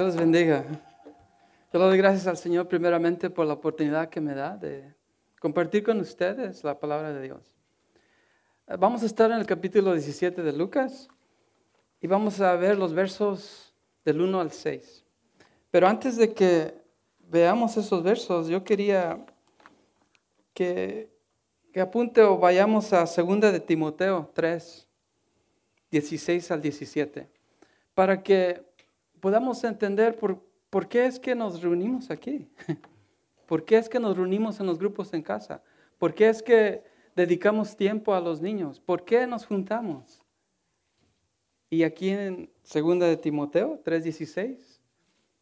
Dios les bendiga. Yo le doy gracias al Señor primeramente por la oportunidad que me da de compartir con ustedes la palabra de Dios. Vamos a estar en el capítulo 17 de Lucas y vamos a ver los versos del 1 al 6. Pero antes de que veamos esos versos, yo quería que, que apunte o vayamos a 2 de Timoteo 3, 16 al 17, para que podamos entender por, por qué es que nos reunimos aquí, por qué es que nos reunimos en los grupos en casa, por qué es que dedicamos tiempo a los niños, por qué nos juntamos. Y aquí en 2 de Timoteo 3:16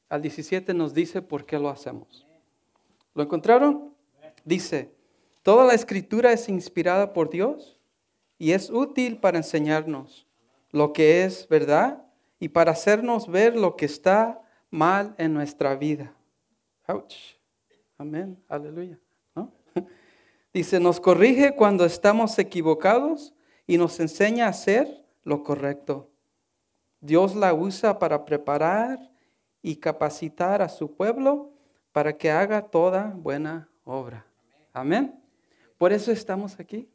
al 17 nos dice por qué lo hacemos. ¿Lo encontraron? Dice, toda la escritura es inspirada por Dios y es útil para enseñarnos lo que es verdad y para hacernos ver lo que está mal en nuestra vida. Ouch. Amén. Aleluya. Dice, nos corrige cuando estamos equivocados y nos enseña a hacer lo correcto. Dios la usa para preparar y capacitar a su pueblo para que haga toda buena obra. Amén. Por eso estamos aquí.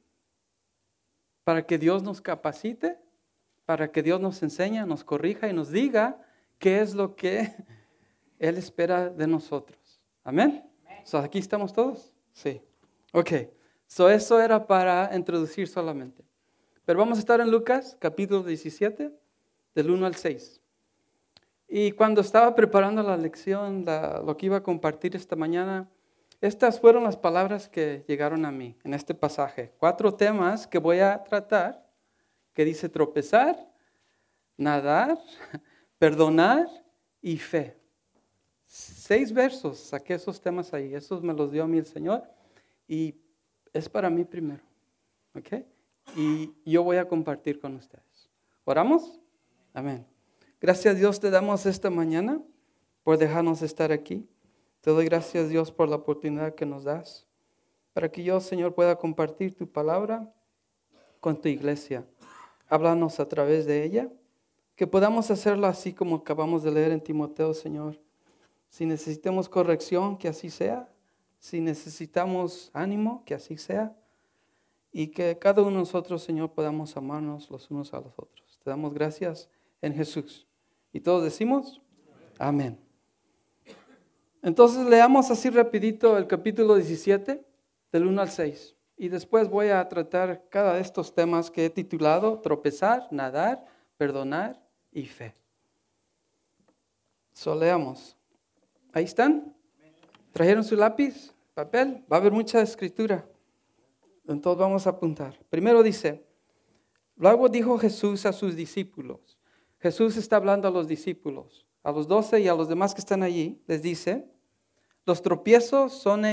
Para que Dios nos capacite para que Dios nos enseñe, nos corrija y nos diga qué es lo que Él espera de nosotros. Amén. ¿Aquí estamos todos? Sí. Ok. So, eso era para introducir solamente. Pero vamos a estar en Lucas capítulo 17, del 1 al 6. Y cuando estaba preparando la lección, lo que iba a compartir esta mañana, estas fueron las palabras que llegaron a mí en este pasaje. Cuatro temas que voy a tratar que dice tropezar, nadar, perdonar y fe. Seis versos, saqué esos temas ahí, esos me los dio a mí el Señor y es para mí primero. ¿Ok? Y yo voy a compartir con ustedes. ¿Oramos? Amén. Gracias Dios te damos esta mañana por dejarnos estar aquí. Te doy gracias Dios por la oportunidad que nos das para que yo, Señor, pueda compartir tu palabra con tu iglesia háblanos a través de ella, que podamos hacerlo así como acabamos de leer en Timoteo, Señor. Si necesitamos corrección, que así sea. Si necesitamos ánimo, que así sea. Y que cada uno de nosotros, Señor, podamos amarnos los unos a los otros. Te damos gracias en Jesús. Y todos decimos, amén. Entonces leamos así rapidito el capítulo 17, del 1 al 6. Y después voy a tratar cada de estos temas que he titulado Tropezar, Nadar, Perdonar y Fe. Soleamos. ¿Ahí están? ¿Trajeron su lápiz? ¿Papel? Va a haber mucha escritura. Entonces vamos a apuntar. Primero dice, luego dijo Jesús a sus discípulos. Jesús está hablando a los discípulos, a los doce y a los demás que están allí. Les dice, los tropiezos son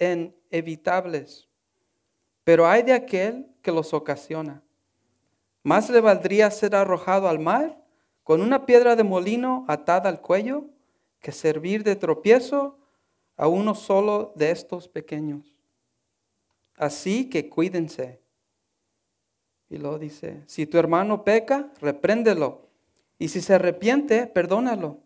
inevitables pero hay de aquel que los ocasiona. Más le valdría ser arrojado al mar con una piedra de molino atada al cuello que servir de tropiezo a uno solo de estos pequeños. Así que cuídense. Y lo dice, si tu hermano peca, repréndelo. Y si se arrepiente, perdónalo.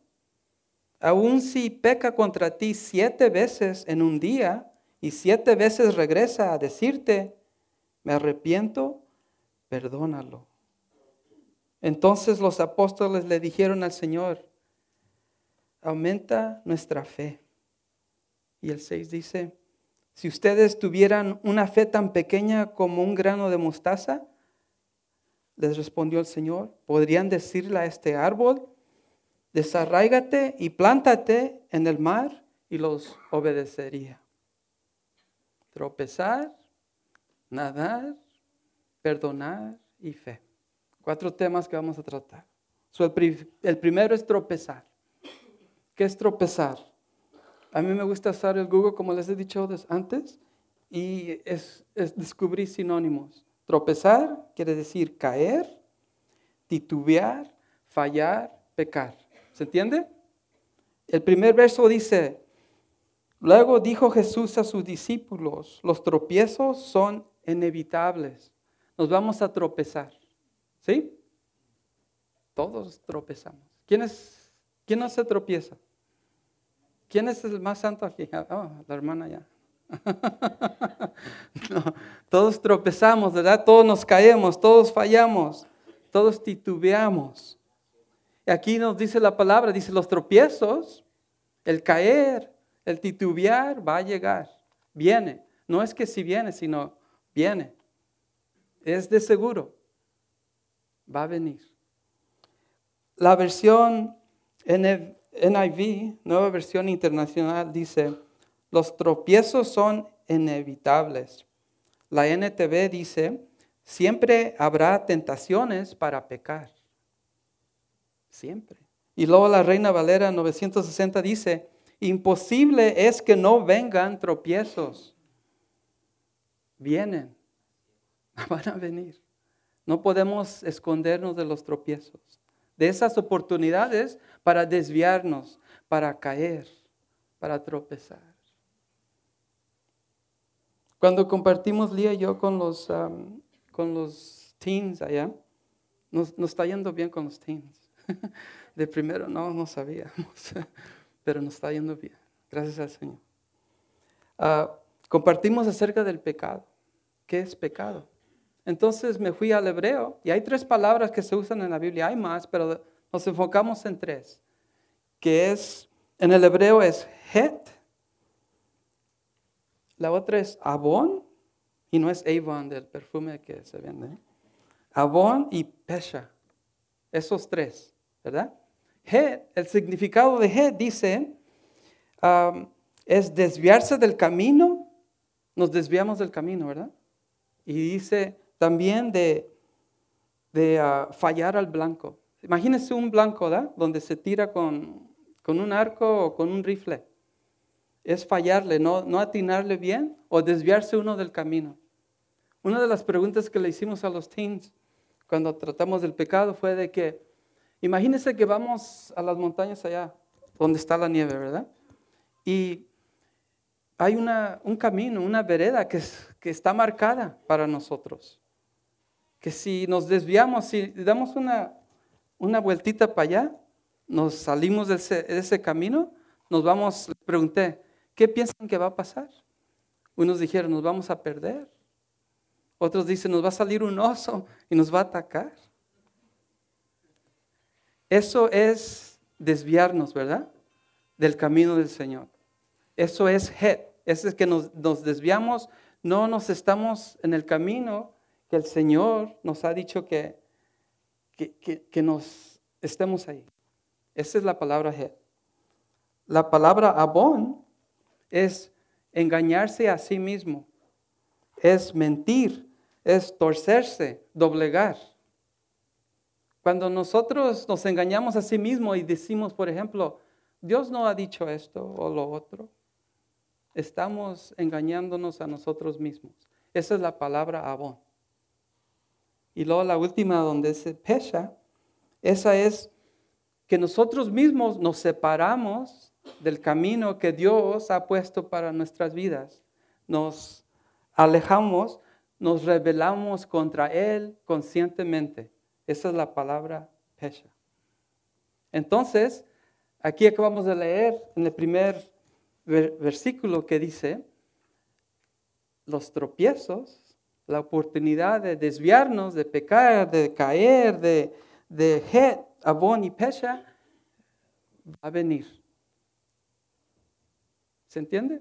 Aun si peca contra ti siete veces en un día, y siete veces regresa a decirte, me arrepiento, perdónalo. Entonces los apóstoles le dijeron al Señor, aumenta nuestra fe. Y el 6 dice, si ustedes tuvieran una fe tan pequeña como un grano de mostaza, les respondió el Señor, podrían decirle a este árbol, desarráigate y plántate en el mar y los obedecería tropezar, nadar, perdonar y fe. Cuatro temas que vamos a tratar. el, primero es tropezar. ¿Qué es tropezar? A mí me gusta usar el Google, como les he dicho antes, y es, es descubrir sinónimos. Tropezar quiere decir caer, titubear, fallar, pecar. ¿Se entiende? El primer verso dice, Luego dijo Jesús a sus discípulos, los tropiezos son inevitables. Nos vamos a tropezar. ¿Sí? Todos tropezamos. ¿Quiénes, ¿Quién no se tropieza? ¿Quién es el más santo aquí? Oh, la hermana ya. todos tropezamos, ¿verdad? Todos nos caemos, todos fallamos, todos titubeamos. Y aquí nos dice la palabra, dice los tropiezos, el caer, el titubear va a llegar, viene. No es que si viene, sino viene. Es de seguro. Va a venir. La versión NIV, nueva versión internacional, dice, los tropiezos son inevitables. La NTV dice, siempre habrá tentaciones para pecar. Siempre. Y luego la Reina Valera 960 dice, imposible es que no vengan tropiezos. Vienen, van a venir. No podemos escondernos de los tropiezos, de esas oportunidades para desviarnos, para caer, para tropezar. Cuando compartimos Lía y yo con los, con los teens allá, nos, nos, está yendo bien con los teens. De primero no, no sabíamos, pero nos está yendo bien, gracias al Señor. Ah, compartimos acerca del pecado. ¿Qué es pecado? Entonces me fui al hebreo y hay tres palabras que se usan en la Biblia, hay más, pero nos enfocamos en tres, que es, en el hebreo es het, la otra es Avon, y no es Avon del perfume que se vende. Avon y Pesha. Esos tres, ¿verdad? Het, el significado de Het dice, um, es desviarse del camino. Nos desviamos del camino, ¿verdad? Y dice también de, de uh, fallar al blanco. Imagínese un blanco, ¿verdad? Donde se tira con, con un arco o con un rifle es fallarle, no, no atinarle bien o desviarse uno del camino. Una de las preguntas que le hicimos a los teens cuando tratamos del pecado fue de que, imagínense que vamos a las montañas allá, donde está la nieve, ¿verdad? Y hay una, un camino, una vereda que, que está marcada para nosotros. Que si nos desviamos, si damos una, una vueltita para allá, nos salimos de ese, de ese camino, nos vamos, le pregunté, ¿Qué piensan que va a pasar? Unos dijeron, nos vamos a perder. Otros dicen, nos va a salir un oso y nos va a atacar. Eso es desviarnos, ¿verdad? Del camino del Señor. Eso es het. Eso es que nos, desviamos, no nos estamos en el camino que el Señor nos ha dicho que, que, que nos estemos ahí. Esa es la palabra het. La palabra abón es engañarse a sí mismo, es mentir, es torcerse, doblegar. Cuando nosotros nos engañamos a sí mismo y decimos, por ejemplo, Dios no ha dicho esto o lo otro, estamos engañándonos a nosotros mismos. Esa es la palabra abón. Y luego la última donde se pecha, esa es que nosotros mismos nos separamos del camino que Dios ha puesto para nuestras vidas. Nos alejamos, nos rebelamos contra Él conscientemente. Esa es la palabra pesha. Entonces, aquí acabamos de leer en el primer versículo que dice, los tropiezos, la oportunidad de desviarnos, de pecar, de caer, de, de het, abón y pesha, va a venir. ¿Se entiende?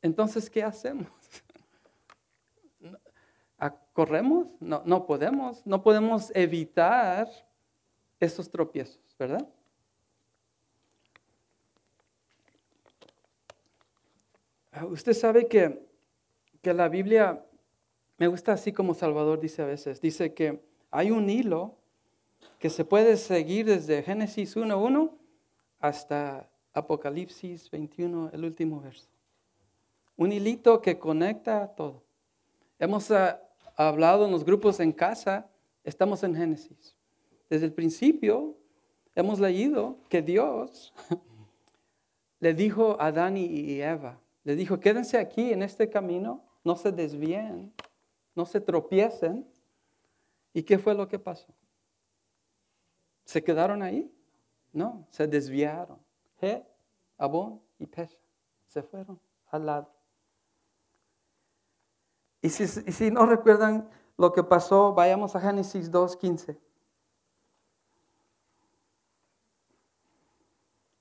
Entonces, ¿qué hacemos? ¿Corremos? No, no podemos. No podemos evitar esos tropiezos, ¿verdad? Ah, usted sabe que, que la Biblia, me gusta así como Salvador dice a veces, dice que hay un hilo que se puede seguir desde Génesis 1.1 hasta Apocalipsis 21, el último verso. Un hilito que conecta todo. Hemos ah, hablado en los grupos en casa, estamos en Génesis. Desde el principio hemos leído que Dios le dijo a Adán y Eva, le dijo, quédense aquí en este camino, no se desvíen, no se tropiecen. ¿Y qué fue lo que pasó? ¿Se quedaron ahí? No, se desviaron. He, Abón y Pesha se fueron al lado. Y si, no recuerdan lo que pasó, vayamos a Génesis 2.15.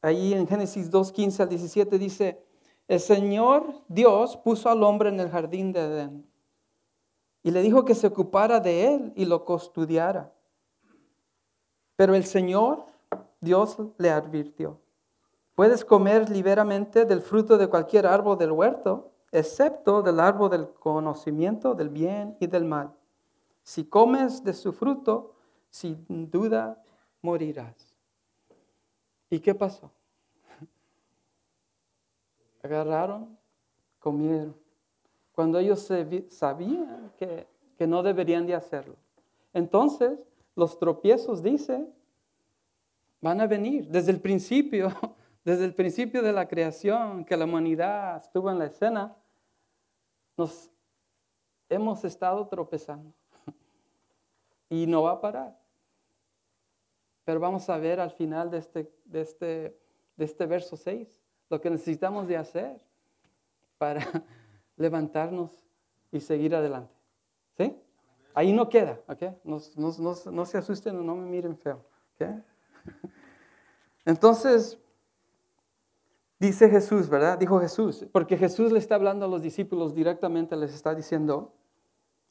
Ahí en Génesis 2.15 al 17 dice, el Señor Dios puso al hombre en el jardín de Edén y le dijo que se ocupara de él y lo custodiara. Pero el Señor Dios le advirtió, puedes comer liberamente del fruto de cualquier árbol del huerto, excepto del árbol del conocimiento del bien y del mal. Si comes de su fruto, sin duda morirás. ¿Y qué pasó? Agarraron, comieron, cuando ellos sabían que, que no deberían de hacerlo. Entonces, los tropiezos, dice, van a venir desde el principio, desde el principio de la creación, que la humanidad estuvo en la escena, nos hemos estado tropezando. Y no va a parar. Pero vamos a ver al final de este, de este, de este verso 6 lo que necesitamos de hacer para levantarnos y seguir adelante. ¿Sí? Ahí no queda, ¿ok? No, no, se asusten o no me miren feo, ¿ok? Entonces, dice Jesús, ¿verdad? Dijo Jesús, porque Jesús le está hablando a los discípulos directamente, les está diciendo,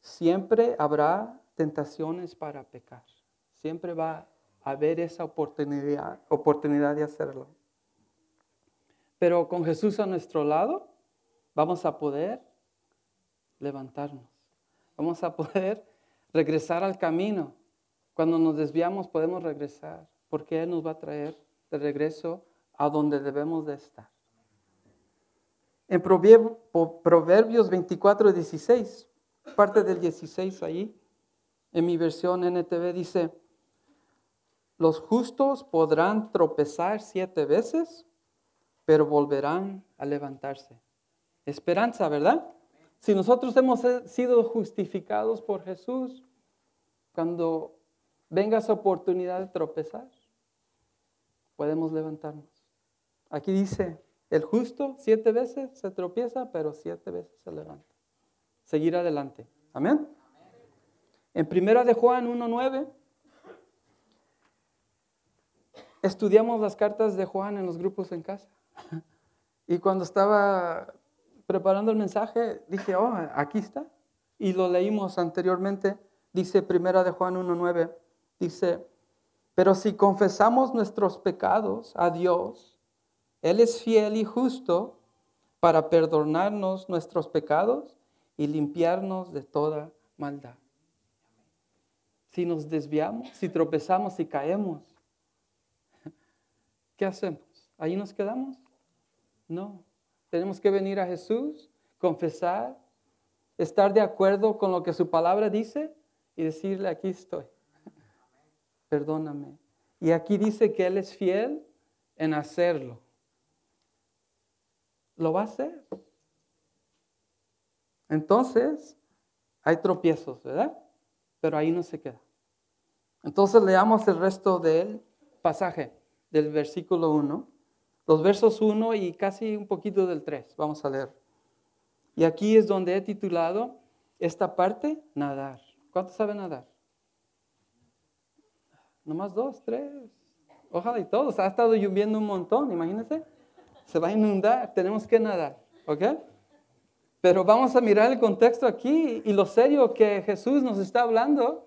siempre habrá tentaciones para pecar. Siempre va a haber esa oportunidad, oportunidad de hacerlo. Pero con Jesús a nuestro lado, vamos a poder levantarnos. Vamos a poder regresar al camino. Cuando nos desviamos podemos regresar, porque Él nos va a traer de regreso a donde debemos de estar. En Proverbios 24, 16, parte del 16 ahí, en mi versión NTV dice, los justos podrán tropezar siete veces, pero volverán a levantarse. Esperanza, ¿verdad? Si nosotros hemos sido justificados por Jesús, cuando venga esa oportunidad de tropezar, podemos levantarnos. Aquí dice, el justo siete veces se tropieza, pero siete veces se levanta. Seguir adelante. Amén. En primera de Juan 1.9, estudiamos las cartas de Juan en los grupos en casa. Y cuando estaba preparando el mensaje, dije, oh, aquí está. Y lo leímos anteriormente, dice primera de Juan 1.9, dice, pero si confesamos nuestros pecados a Dios, Él es fiel y justo para perdonarnos nuestros pecados y limpiarnos de toda maldad si nos desviamos, si tropezamos, si caemos, ¿qué hacemos? ¿Ahí nos quedamos? No. Tenemos que venir a Jesús, confesar, estar de acuerdo con lo que su palabra dice y decirle, aquí estoy. Perdóname. Y aquí dice que Él es fiel en hacerlo. Lo va a hacer. Entonces, hay tropiezos, ¿verdad? pero ahí no se queda. Entonces leamos el resto del pasaje, del versículo 1, los versos 1 y casi un poquito del 3. Vamos a leer. Y aquí es donde he titulado esta parte, nadar. ¿Cuántos saben nadar? Nomás dos, tres. Ojalá y todos. Ha estado lloviendo un montón, imagínense. Se va a inundar, tenemos que nadar. ¿Ok? Pero vamos a mirar el contexto aquí y lo serio que Jesús nos está hablando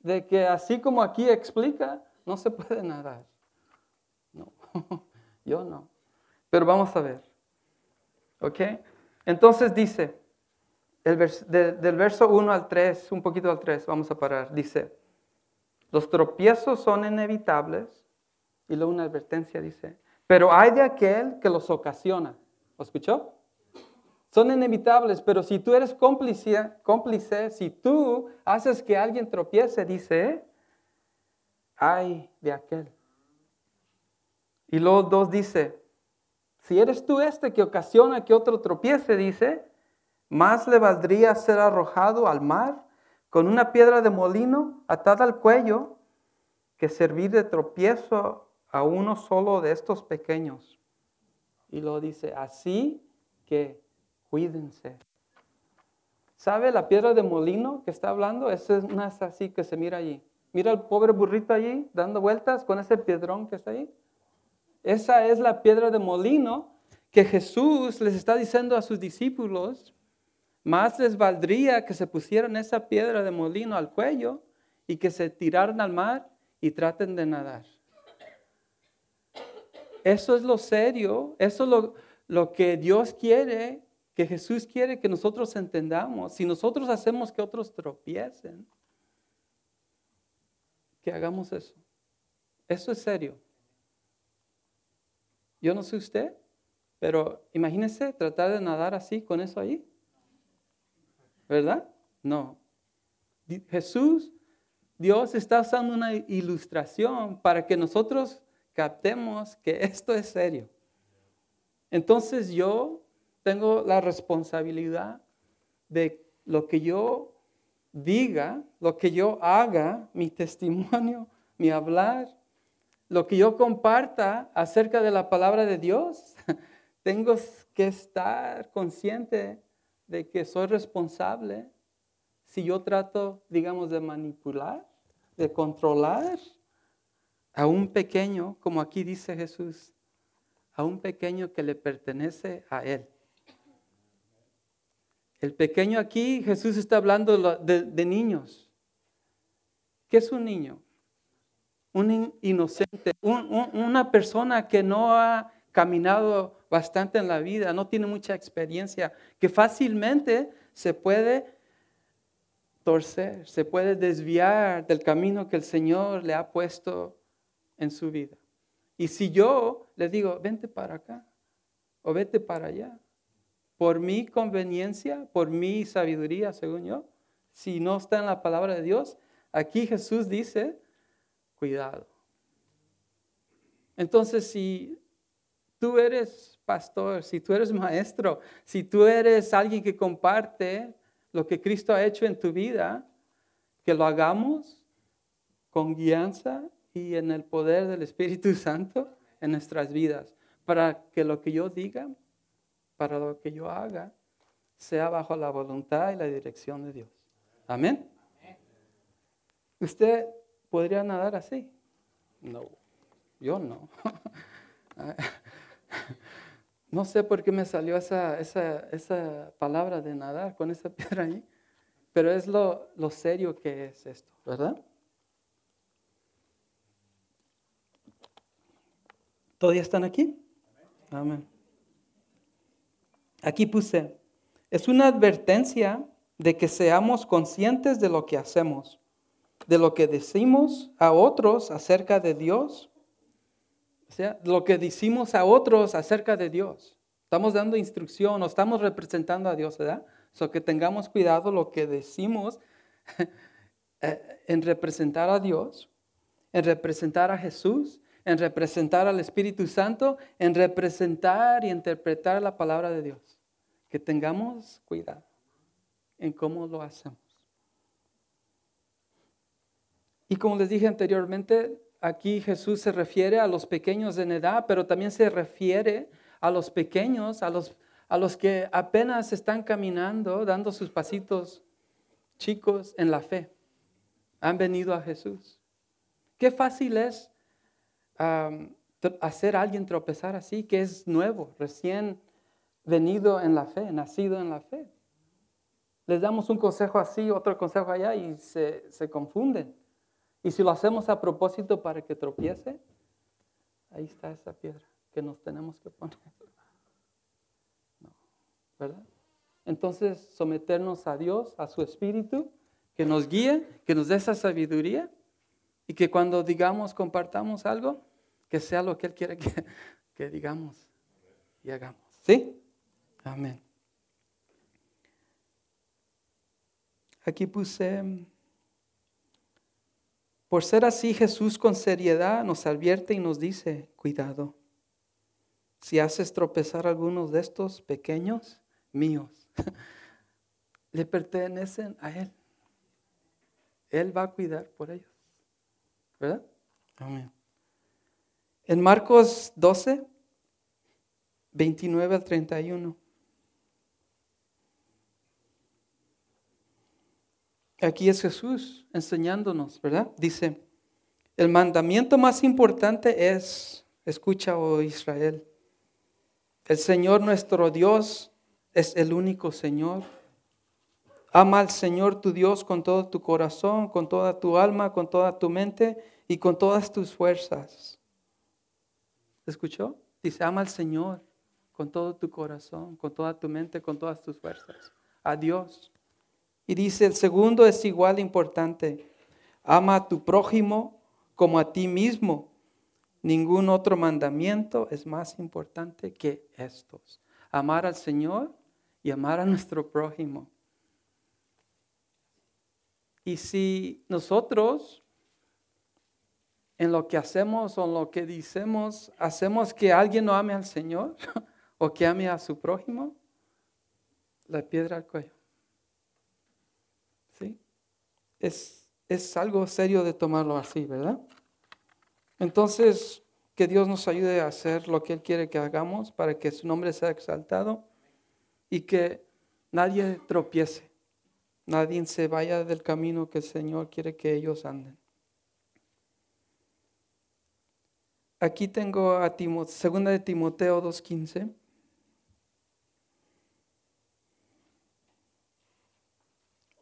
de que así como aquí explica, no se puede nadar. No, yo no. Pero vamos a ver. ¿Ok? Entonces dice, el del verso 1 al 3, un poquito al 3, vamos a parar. Dice, los tropiezos son inevitables. Y luego una advertencia dice, pero hay de aquel que los ocasiona. ¿Lo escuchó? son inevitables, pero si tú eres cómplice, cómplice, si tú haces que alguien tropiece, dice, ay de aquel. Y luego dos dice, si eres tú este que ocasiona que otro tropiece, dice, más le valdría ser arrojado al mar con una piedra de molino atada al cuello que servir de tropiezo a uno solo de estos pequeños. Y lo dice, así que cuídense. ¿Sabe la piedra de molino que está hablando? Esa es una así que se mira allí. Mira el pobre burrito allí dando vueltas con ese piedrón que está ahí. Esa es la piedra de molino que Jesús les está diciendo a sus discípulos. Más les valdría que se pusieran esa piedra de molino al cuello y que se tiraran al mar y traten de nadar. Eso es lo serio, eso es lo, lo que Dios quiere, que Jesús quiere que nosotros entendamos. Si nosotros hacemos que otros tropiecen, que hagamos eso. Eso es serio. Yo no sé usted, pero imagínese tratar de nadar así con eso ahí. ¿Verdad? No. Jesús, Dios está usando una ilustración para que nosotros captemos que esto es serio. Entonces yo tengo la responsabilidad de lo que yo diga, lo que yo haga, mi testimonio, mi hablar, lo que yo comparta acerca de la palabra de Dios, tengo que estar consciente de que soy responsable si yo trato, digamos, de manipular, de controlar a un pequeño, como aquí dice Jesús, a un pequeño que le pertenece a Él. El pequeño aquí, Jesús está hablando de, niños. ¿Qué es un niño? Un inocente, una persona que no ha caminado bastante en la vida, no tiene mucha experiencia, que fácilmente se puede torcer, se puede desviar del camino que el Señor le ha puesto en su vida. Y si yo le digo, vente para acá o vete para allá, por mi conveniencia, por mi sabiduría, según yo, si no está en la palabra de Dios, aquí Jesús dice, cuidado. Entonces, si tú eres pastor, si tú eres maestro, si tú eres alguien que comparte lo que Cristo ha hecho en tu vida, que lo hagamos con guianza y en el poder del Espíritu Santo en nuestras vidas, para que lo que yo diga, para lo que yo haga, sea bajo la voluntad y la dirección de Dios. Amén. ¿Usted podría nadar así? No, yo no. No sé por qué me salió esa, esa, palabra de nadar con esa piedra ahí, pero es lo, lo serio que es esto, ¿verdad? ¿Todavía están aquí? Amén. Aquí puse, es una advertencia de que seamos conscientes de lo que hacemos, de lo que decimos a otros acerca de Dios o sea, lo que decimos a otros acerca de Dios. Estamos dando instrucción o estamos representando a Dios, ¿verdad? So que tengamos cuidado lo que decimos eh, en representar a Dios, en representar a Jesús, en representar al Espíritu Santo, en representar y interpretar la palabra de Dios. Que tengamos cuidado en cómo lo hacemos. Y como les dije anteriormente, aquí Jesús se refiere a los pequeños en edad, pero también se refiere a los pequeños, a los, a los que apenas están caminando, dando sus pasitos chicos en la fe. Han venido a Jesús. Qué fácil es hacer a alguien tropezar así, que es nuevo, recién venido en la fe, nacido en la fe. Les damos un consejo así, otro consejo allá y se, se confunden. Y si lo hacemos a propósito para que tropiece, ahí está esa piedra que nos tenemos que poner. ¿Verdad? Entonces, someternos a Dios, a su Espíritu, que nos guíe, que nos dé esa sabiduría y que cuando digamos, compartamos algo, que sea lo que Él quiere que, que digamos y hagamos. ¿Sí? Amén. Aquí puse por ser así, Jesús con seriedad nos advierte y nos dice, cuidado, si haces tropezar a algunos de estos pequeños míos, le pertenecen a Él. Él va a cuidar por ellos. ¿Verdad? Amén. En Marcos 12, 29 al 31. Aquí es Jesús enseñándonos, ¿verdad? Dice, el mandamiento más importante es, escucha, oh Israel, el Señor nuestro Dios es el único Señor. Ama al Señor tu Dios con todo tu corazón, con toda tu alma, con toda tu mente y con todas tus fuerzas. ¿Escuchó? Dice, ama al Señor con todo tu corazón, con toda tu mente, con todas tus fuerzas. A Dios. Y dice, el segundo es igual importante. Ama a tu prójimo como a ti mismo. Ningún otro mandamiento es más importante que estos. Amar al Señor y amar a nuestro prójimo. Y si nosotros en lo que hacemos o en lo que decimos, hacemos que alguien no ame al Señor o que ame a su prójimo, la piedra al cuello. ¿Sí? Es, es algo serio de tomarlo así, ¿verdad? Entonces, que Dios nos ayude a hacer lo que Él quiere que hagamos para que su nombre sea exaltado y que nadie tropiece, nadie se vaya del camino que el Señor quiere que ellos anden. Aquí tengo a segunda de Timoteo 2.15.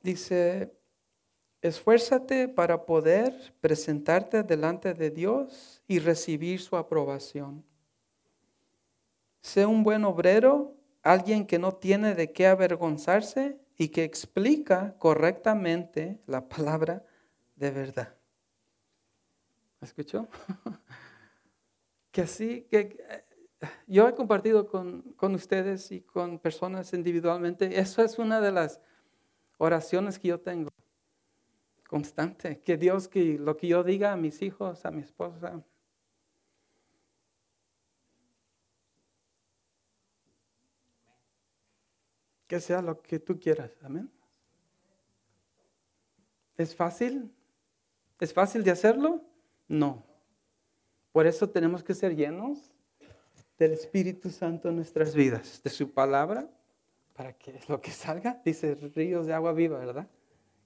Dice, esfuérzate para poder presentarte delante de Dios y recibir su aprobación. Sé un buen obrero, alguien que no tiene de qué avergonzarse y que explica correctamente la palabra de verdad. ¿Escuchó? que así, que eh, yo he compartido con, con, ustedes y con personas individualmente, eso es una de las oraciones que yo tengo, constante, que Dios, que lo que yo diga a mis hijos, a mi esposa, que sea lo que tú quieras, amén. ¿Es fácil? ¿Es fácil de hacerlo? No. Por eso tenemos que ser llenos del Espíritu Santo en nuestras vidas, de su palabra, para que lo que salga, dice ríos de agua viva, ¿verdad?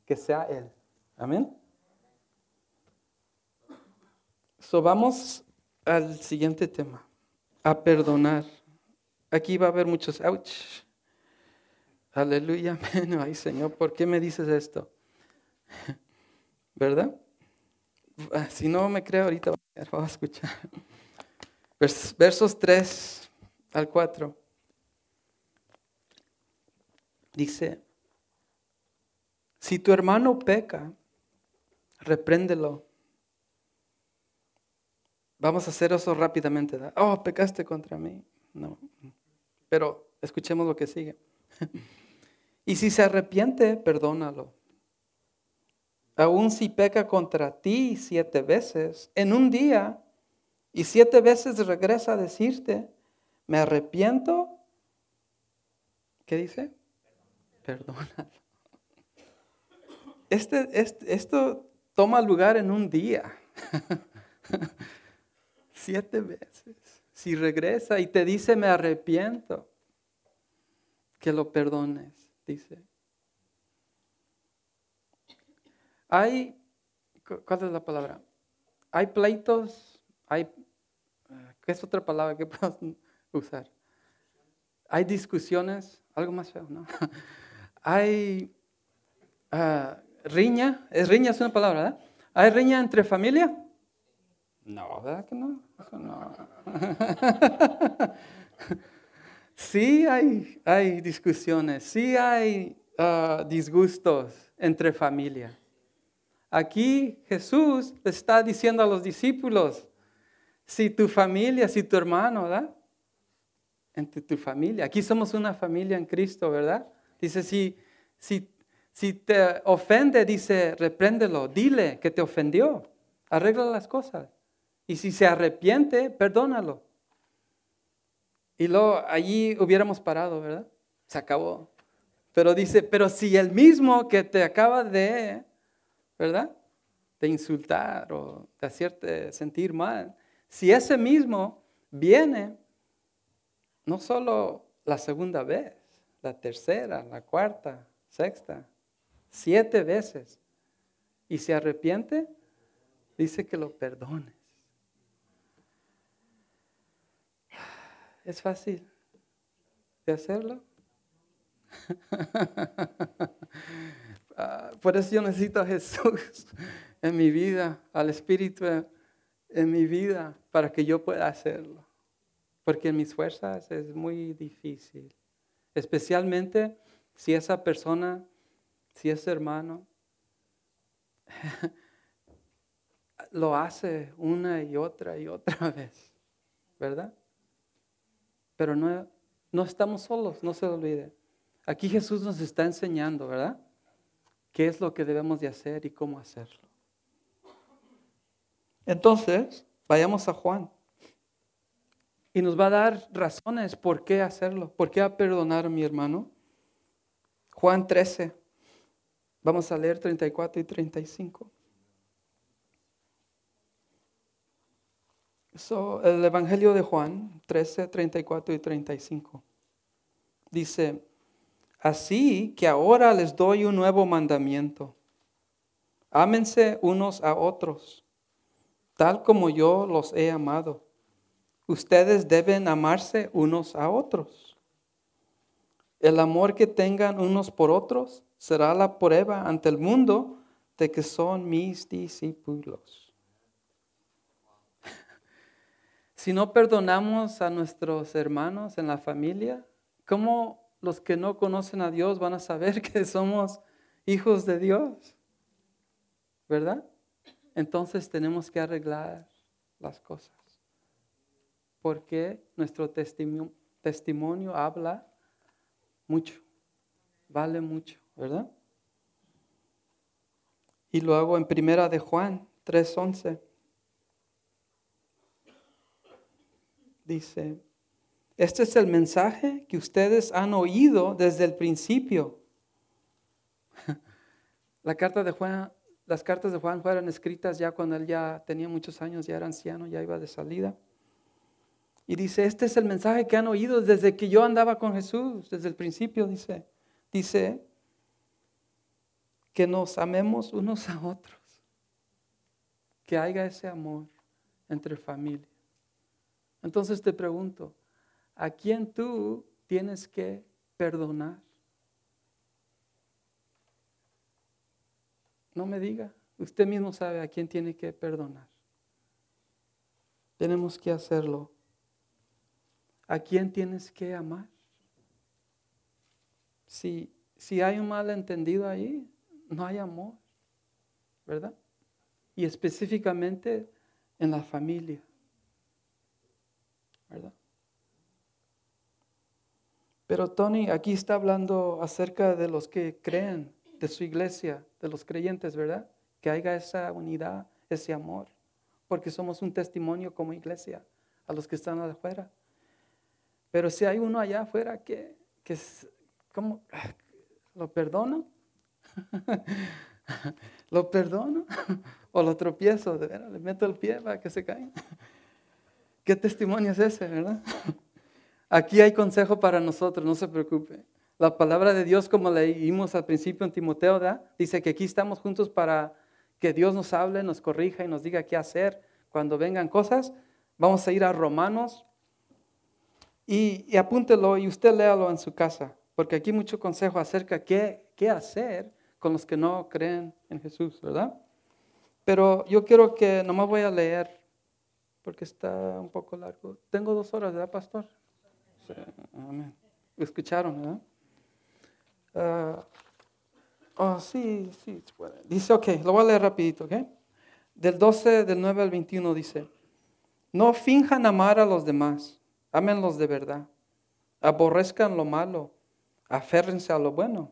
Que sea Él. Amén. So, vamos al siguiente tema, a perdonar. Aquí va a haber muchos ouch. Aleluya, amén. Ay, Señor, ¿por qué me dices esto? ¿Verdad? Ah, si no me creo, ahorita voy a escuchar. Versos 3 al 4. Dice, si tu hermano peca, repréndelo. Vamos a hacer eso rápidamente. Oh, pecaste contra mí. No. Pero escuchemos lo que sigue. y si se arrepiente, perdónalo. Aún si peca contra ti siete veces en un día y siete veces regresa a decirte, me arrepiento, ¿qué dice? Perdónalo. Este, este, esto toma lugar en un día. Siete veces. Si regresa y te dice me arrepiento, que lo perdones, dice. Hay, ¿cuál es la palabra? Hay pleitos, hay, ¿qué es otra palabra que puedo usar? Hay discusiones, algo más feo, ¿no? Hay uh, riña, es riña es una palabra, ¿verdad? ¿Hay riña entre familia? No, ¿verdad que no? no. sí hay, hay discusiones, sí hay uh, disgustos entre familia. Aquí Jesús está diciendo a los discípulos, si tu familia, si tu hermano, ¿verdad? Entre tu familia. Aquí somos una familia en Cristo, ¿verdad? Dice, si, si si te ofende, dice, repréndelo, dile que te ofendió, arregla las cosas. Y si se arrepiente, perdónalo. Y luego allí hubiéramos parado, ¿verdad? Se acabó. Pero dice, pero si el mismo que te acaba de, ¿verdad? De insultar o de hacerte sentir mal, si ese mismo viene, no solo la segunda vez, la tercera, la cuarta, sexta, siete veces, y se arrepiente, dice que lo perdones. ¿Es fácil de hacerlo? Por eso yo necesito a Jesús en mi vida, al Espíritu en mi vida, para que yo pueda hacerlo. Porque en mis fuerzas es muy difícil. Especialmente si esa persona, si ese hermano, lo hace una y otra y otra vez, ¿verdad? Pero no, no estamos solos, no se olvide. Aquí Jesús nos está enseñando, ¿verdad? ¿Qué es lo que debemos de hacer y cómo hacerlo? Entonces, vayamos a Juan. Y nos va a dar razones por qué hacerlo, por qué a perdonar a mi hermano. Juan 13. Vamos a leer 34 y 35. el Evangelio de Juan 13, 34 y 35 dice, así que ahora les doy un nuevo mandamiento. Ámense unos a otros, tal como yo los he amado. Ustedes deben amarse unos a otros. El amor que tengan unos por otros será la prueba ante el mundo de que son mis discípulos. Si no perdonamos a nuestros hermanos en la familia, ¿cómo los que no conocen a Dios van a saber que somos hijos de Dios? ¿Verdad? Entonces tenemos que arreglar las cosas. Porque nuestro testimonio, habla mucho, vale mucho, ¿verdad? Y luego en primera de Juan 3:11 dice, este es el mensaje que ustedes han oído desde el principio. Las cartas de Juan fueron escritas ya cuando él ya tenía muchos años, ya era anciano, ya iba de salida. Y dice, este es el mensaje que han oído desde que yo andaba con Jesús, desde el principio, dice. Dice que nos amemos unos a otros, que haya ese amor entre familia. Entonces te pregunto, ¿a quién tú tienes que perdonar? No me diga, usted mismo sabe a quién tiene que perdonar. Tenemos que hacerlo. ¿A quién tienes que amar? Si, si hay un malentendido ahí, no hay amor, ¿verdad? Y específicamente en la familia. Pero Tony aquí está hablando acerca de los que creen, de su iglesia, de los creyentes, ¿verdad? Que haya esa unidad, ese amor, porque somos un testimonio como iglesia a los que están afuera. Pero si hay uno allá afuera que, que ¿cómo? ¿Lo perdono? ¿Lo perdono? ¿O lo tropiezo? ¿Le meto el pie para que se caiga? ¿Qué testimonio es ese, verdad? Aquí hay consejo para nosotros, no se preocupe. La palabra de Dios, como leímos al principio en Timoteo, dice que aquí estamos juntos para que Dios nos hable, nos corrija y nos diga qué hacer cuando vengan cosas. Vamos a ir a Romanos y, apúntelo y usted léalo en su casa, porque aquí hay mucho consejo acerca qué, qué hacer con los que no creen en Jesús, ¿verdad? Pero yo quiero que nomás voy a leer porque está un poco largo. Tengo dos horas, ¿verdad, pastor? Sí, amén. ¿Escucharon, verdad? Ah, oh, sí, sí. Dice, ok, lo voy a leer rapidito, ok. Del 12, del 9 al 21 dice, no finjan amar a los demás, amenlos de verdad. Aborrezcan lo malo, aférrense a lo bueno.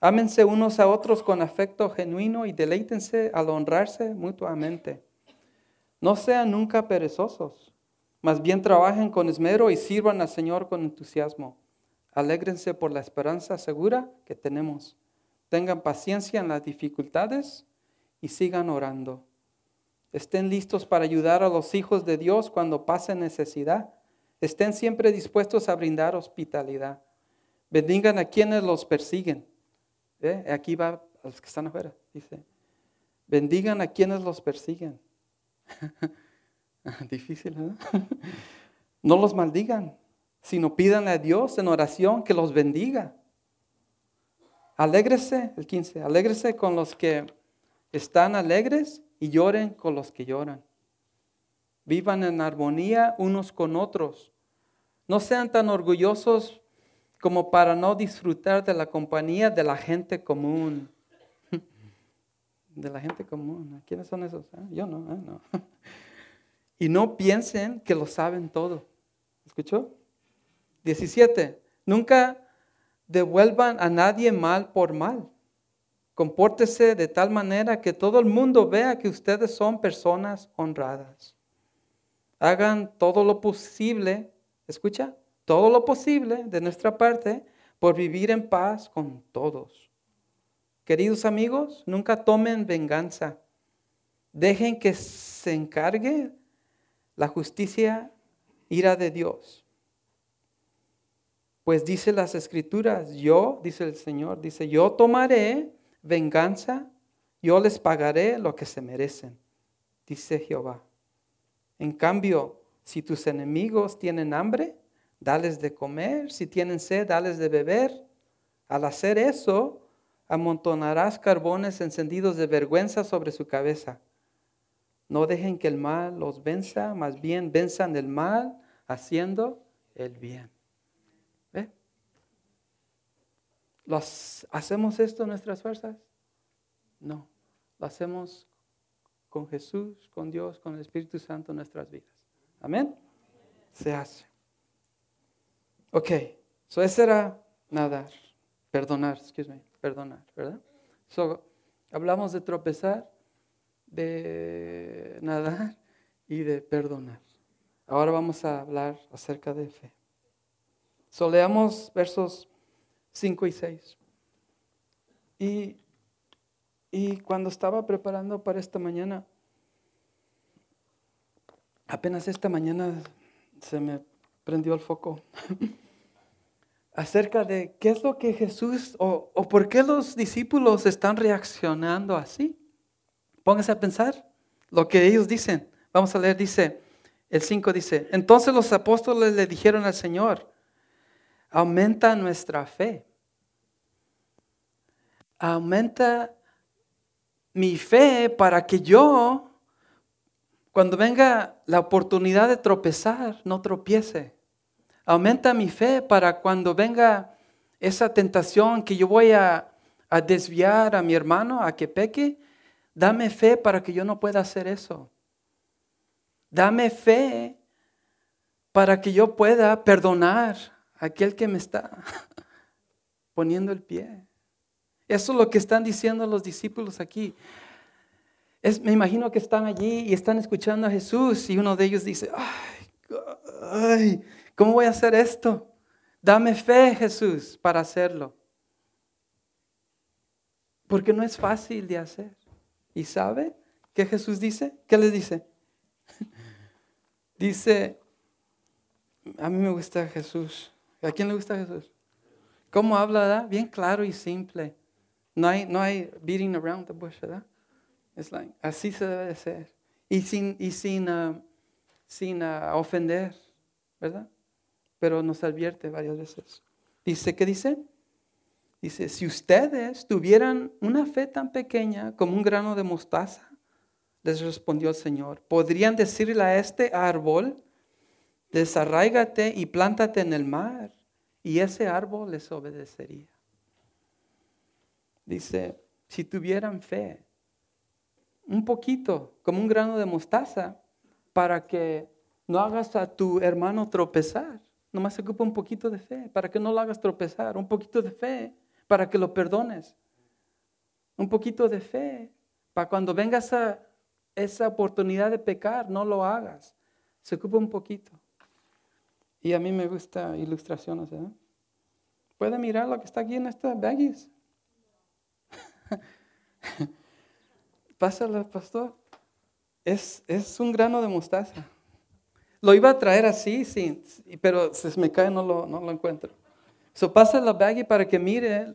Ámense unos a otros con afecto genuino y deleítense al honrarse mutuamente. No sean nunca perezosos, más bien trabajen con esmero y sirvan al Señor con entusiasmo. Alégrense por la esperanza segura que tenemos. Tengan paciencia en las dificultades y sigan orando. Estén listos para ayudar a los hijos de Dios cuando pasen necesidad. Estén siempre dispuestos a brindar hospitalidad. Bendigan a quienes los persiguen. Aquí va a los que están afuera. Dice, bendigan a quienes los persiguen. Difícil, ¿no? no los maldigan, sino pidan a Dios en oración que los bendiga. Alégrese, el 15, alégrese con los que están alegres y lloren con los que lloran. Vivan en armonía unos con otros. No sean tan orgullosos como para no disfrutar de la compañía de la gente común. De la gente común. ¿Quiénes son esos? Ah, yo no, ah, no. Y no piensen que lo saben todo. ¿Escuchó? 17. Nunca devuelvan a nadie mal por mal. Compórtese de tal manera que todo el mundo vea que ustedes son personas honradas. Hagan todo lo posible, escucha, todo lo posible de nuestra parte por vivir en paz con todos. Queridos amigos, nunca tomen venganza. Dejen que se encargue la justicia, ira de Dios. Pues dice las escrituras, yo, dice el Señor, dice, yo tomaré venganza, yo les pagaré lo que se merecen, dice Jehová. En cambio, si tus enemigos tienen hambre, dales de comer, si tienen sed, dales de beber. Al hacer eso, amontonarás carbones encendidos de vergüenza sobre su cabeza. No dejen que el mal los venza, más bien venzan el mal haciendo el bien. ¿Ve? ¿Los, ¿Hacemos esto en nuestras fuerzas? No, lo hacemos con Jesús, con Dios, con el Espíritu Santo en nuestras vidas. Amén. Se hace. Ok, so era nadar, perdonar, excuse me, perdonar, ¿verdad? So, hablamos de tropezar, de nadar y de perdonar. Ahora vamos a hablar acerca de fe. So, leamos versos 5 y 6. Y, y cuando estaba preparando para esta mañana, apenas esta mañana se me prendió el foco acerca de qué es lo que Jesús o, o por qué los discípulos están reaccionando así. Póngase a pensar lo que ellos dicen. Vamos a leer, dice, el 5 dice, entonces los apóstoles le dijeron al Señor, aumenta nuestra fe. Aumenta mi fe para que yo, cuando venga la oportunidad de tropezar, no tropiece. Aumenta mi fe para cuando venga esa tentación que yo voy a, a desviar a mi hermano a que peque, Dame fe para que yo no pueda hacer eso. Dame fe para que yo pueda perdonar a aquel que me está poniendo el pie. Eso es lo que están diciendo los discípulos aquí. Es, me imagino que están allí y están escuchando a Jesús y uno de ellos dice, ay, ay, ¿cómo voy a hacer esto? Dame fe, Jesús, para hacerlo. Porque no es fácil de hacer. ¿Y sabe qué Jesús dice? ¿Qué le dice? dice, a mí me gusta Jesús. ¿A quién le gusta Jesús? ¿Cómo habla? ¿verdad? Bien claro y simple. No hay, no hay beating around the bush, ¿verdad? Es like, así se debe de ser. Y sin, y sin, uh, sin uh, ofender, ¿verdad? Pero nos advierte varias veces. Dice, ¿qué dice? Dice, si ustedes tuvieran una fe tan pequeña como un grano de mostaza, les respondió el Señor, podrían decirle a este árbol, desarráigate y plántate en el mar, y ese árbol les obedecería. Dice, si tuvieran fe, un poquito, como un grano de mostaza, para que no hagas a tu hermano tropezar. Nomás se ocupa un poquito de fe, para que no lo hagas tropezar, un poquito de fe para que lo perdones. Un poquito de fe para cuando venga esa, esa oportunidad de pecar, no lo hagas. Se ocupa un poquito. Y a mí me gusta ilustraciones. ¿eh? ¿Puede mirar lo que está aquí en esta baggies? Pásala, pastor. es, es un grano de mostaza. Lo iba a traer así, sí, pero se me cae, no lo, no lo encuentro. So pasa la baggy para que mire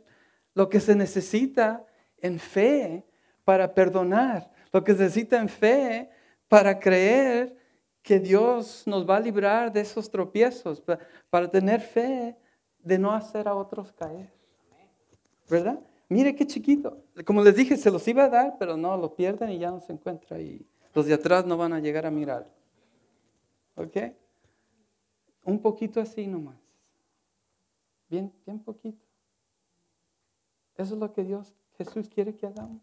lo que se necesita en fe para perdonar, lo que se necesita en fe para creer que Dios nos va a librar de esos tropiezos, para tener fe de no hacer a otros caer. ¿Verdad? Mire qué chiquito. Como les dije, se los iba a dar, pero no, lo pierden y ya no se encuentra y los de atrás no van a llegar a mirar. ¿Ok? Un poquito así nomás. Bien, bien poquito. Eso es lo que Dios, Jesús quiere que hagamos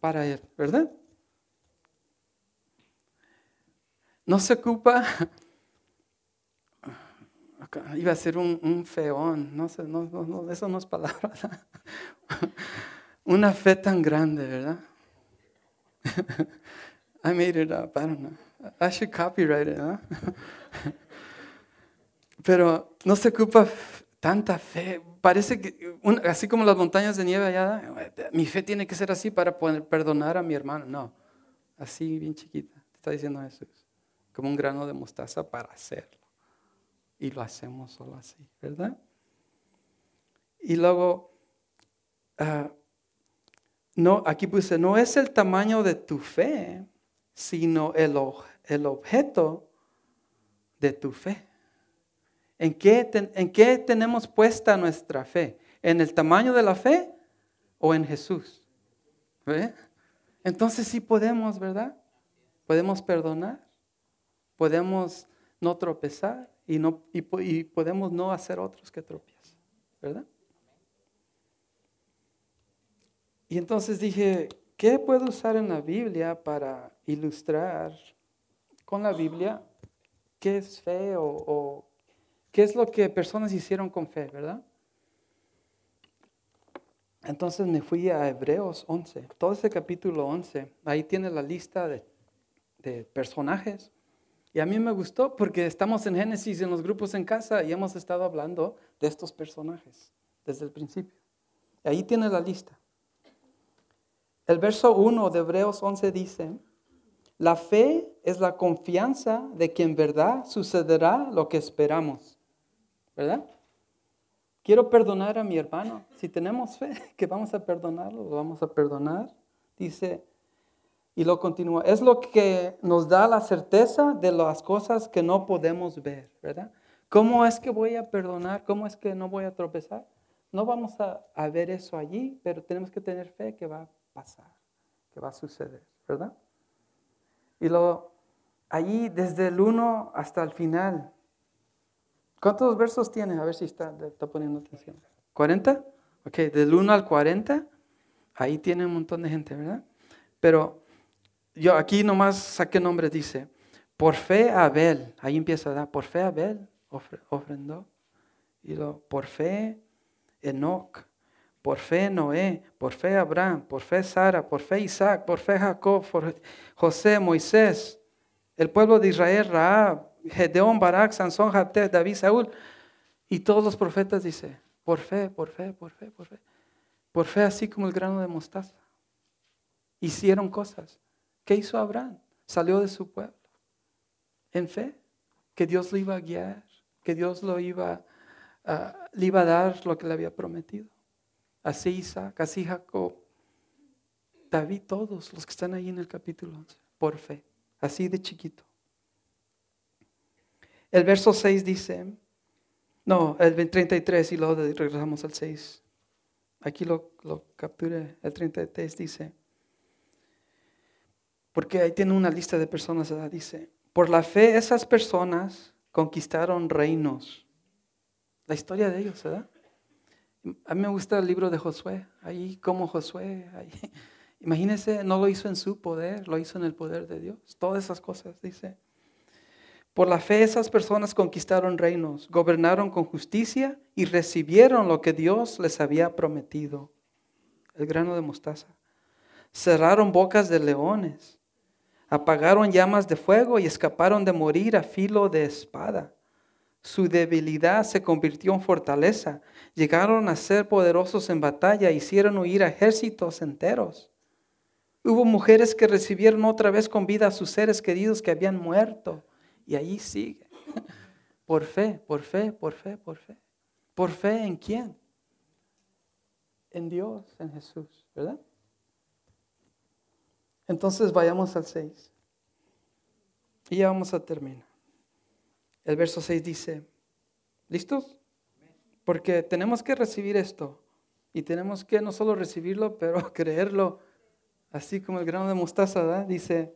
para Él, ¿verdad? No se ocupa, iba a ser un, feón, no sé, no, no, eso no es palabra. Una fe tan grande, ¿verdad? I made it up, I don't know. I should copyright it, ¿no? Pero no se ocupa tanta fe. Parece que, así como las montañas de nieve allá, mi fe tiene que ser así para poder perdonar a mi hermano. No, así bien chiquita. Está diciendo Jesús. Como un grano de mostaza para hacerlo. Y lo hacemos solo así, ¿verdad? Y luego, ah, no, aquí puse, no es el tamaño de tu fe, sino el, el objeto de tu fe. ¿En qué, ¿En qué tenemos puesta nuestra fe? ¿En el tamaño de la fe o en Jesús? Entonces sí podemos, ¿verdad? Podemos perdonar, podemos no tropezar y, no, y, podemos no hacer otros que tropiezan, ¿verdad? Y entonces dije, ¿qué puedo usar en la Biblia para ilustrar con la Biblia qué es fe o, qué es lo que personas hicieron con fe, verdad? Entonces me fui a Hebreos 11, todo ese capítulo 11, ahí tiene la lista de, de personajes. Y a mí me gustó porque estamos en Génesis en los grupos en casa y hemos estado hablando de estos personajes desde el principio. Ahí tiene la lista. El verso 1 de Hebreos 11 dice, la fe es la confianza de que en verdad sucederá lo que esperamos. ¿Verdad? Quiero perdonar a mi hermano. Si tenemos fe que vamos a perdonarlo, lo vamos a perdonar. Dice, y lo continúa, es lo que nos da la certeza de las cosas que no podemos ver, ¿verdad? ¿Cómo es que voy a perdonar? ¿Cómo es que no voy a tropezar? No vamos a, a ver eso allí, pero tenemos que tener fe que va pasar, que va a suceder, ¿verdad? Y luego, allí desde el 1 hasta el final, ¿cuántos versos tiene? A ver si está, está poniendo atención. ¿40? Ok, del 1 al 40, ahí tiene un montón de gente, ¿verdad? Pero yo aquí nomás saqué nombre, dice, por fe Abel, ahí empieza, ¿verdad? Por fe Abel ofrendó. Y luego, por fe Enoch, por fe Noé, por fe Abraham, por fe Sara, por fe Isaac, por fe Jacob, por José, Moisés, el pueblo de Israel, Raab, Gedeón, Barak, Sansón, David, Saúl. Y todos los profetas dice, por fe, por fe, por fe, por fe. Por fe así como el grano de mostaza. Hicieron cosas. ¿Qué hizo Abraham? Salió de su pueblo. En fe, que Dios lo iba a guiar, que Dios lo iba, le iba a dar lo que le había prometido así Isaac, así Jacob, David, todos los que están ahí en el capítulo 11, por fe, así de chiquito. El verso 6 dice, no, el 33 y luego regresamos al 6. Aquí lo, lo capturé, el 33 dice, porque ahí tiene una lista de personas, dice, por la fe esas personas conquistaron reinos. La historia de ellos, ¿verdad? A mí me gusta el libro de Josué, ahí como Josué, ahí. imagínense, no lo hizo en su poder, lo hizo en el poder de Dios. Todas esas cosas, dice. Por la fe esas personas conquistaron reinos, gobernaron con justicia y recibieron lo que Dios les había prometido, el grano de mostaza. Cerraron bocas de leones, apagaron llamas de fuego y escaparon de morir a filo de espada. Su debilidad se convirtió en fortaleza. Llegaron a ser poderosos en batalla, hicieron huir ejércitos enteros. Hubo mujeres que recibieron otra vez con vida a sus seres queridos que habían muerto. Y ahí sigue. Por fe, por fe, por fe, por fe. ¿Por fe en quién? En Dios, en Jesús, ¿verdad? Entonces vayamos al 6. Y ya vamos a terminar. El verso 6 dice, ¿listos? Porque tenemos que recibir esto. Y tenemos que no solo recibirlo, pero creerlo, así como el grano de mostaza, ¿verdad? Dice,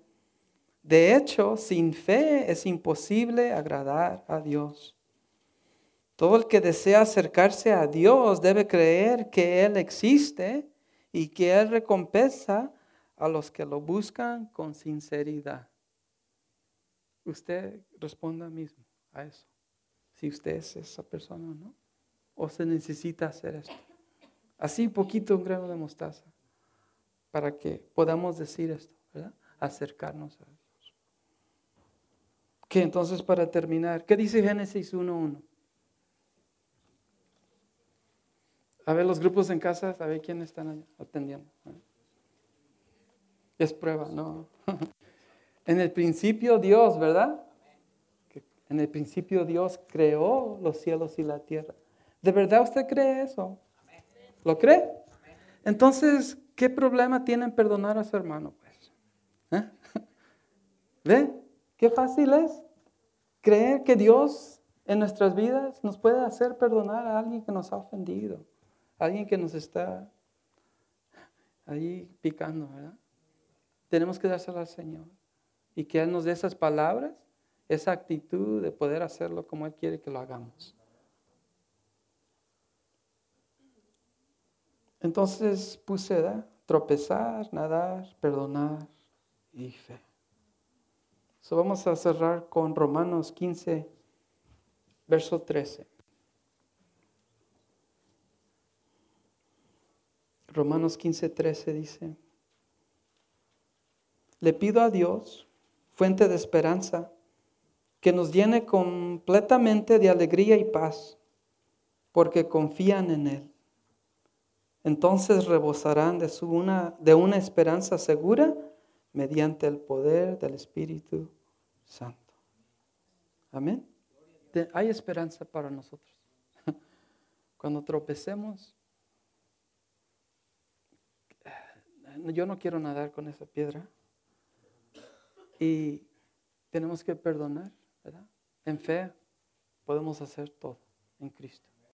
de hecho, sin fe es imposible agradar a Dios. Todo el que desea acercarse a Dios debe creer que Él existe y que Él recompensa a los que lo buscan con sinceridad. Usted responda mismo a eso, si usted es esa persona o no, o se necesita hacer esto. Así poquito un grano de mostaza, para que podamos decir esto. Acercarnos a Dios. Entonces para terminar, ¿qué dice Génesis 1.1? A ver los grupos en casa, a ver quiénes están atendiendo. Es prueba, no. En el principio Dios, ¿verdad? En el principio Dios creó los cielos y la tierra. ¿De verdad usted cree eso? ¿Lo cree? Entonces, ¿qué problema tiene en perdonar a su hermano? Pues? ¿Eh? ¿Ve? Qué fácil es creer que Dios en nuestras vidas nos puede hacer perdonar a alguien que nos ha ofendido, a alguien que nos está ahí picando, ¿verdad? Tenemos que dárselo al Señor y que Él nos dé esas palabras, esa actitud de poder hacerlo como Él quiere que lo hagamos. Entonces puse tropezar, nadar, perdonar y fe. Vamos a cerrar con Romanos 15, verso 13. Romanos 15, 13 dice, le pido a Dios, fuente de esperanza, que nos llene completamente de alegría y paz, porque confían en Él entonces rebosarán de, su una, de una esperanza segura mediante el poder del Espíritu Santo. Amén. Hay esperanza para nosotros. Cuando tropecemos, yo no quiero nadar con esa piedra. Y tenemos que perdonar, ¿verdad? En fe podemos hacer todo en Cristo.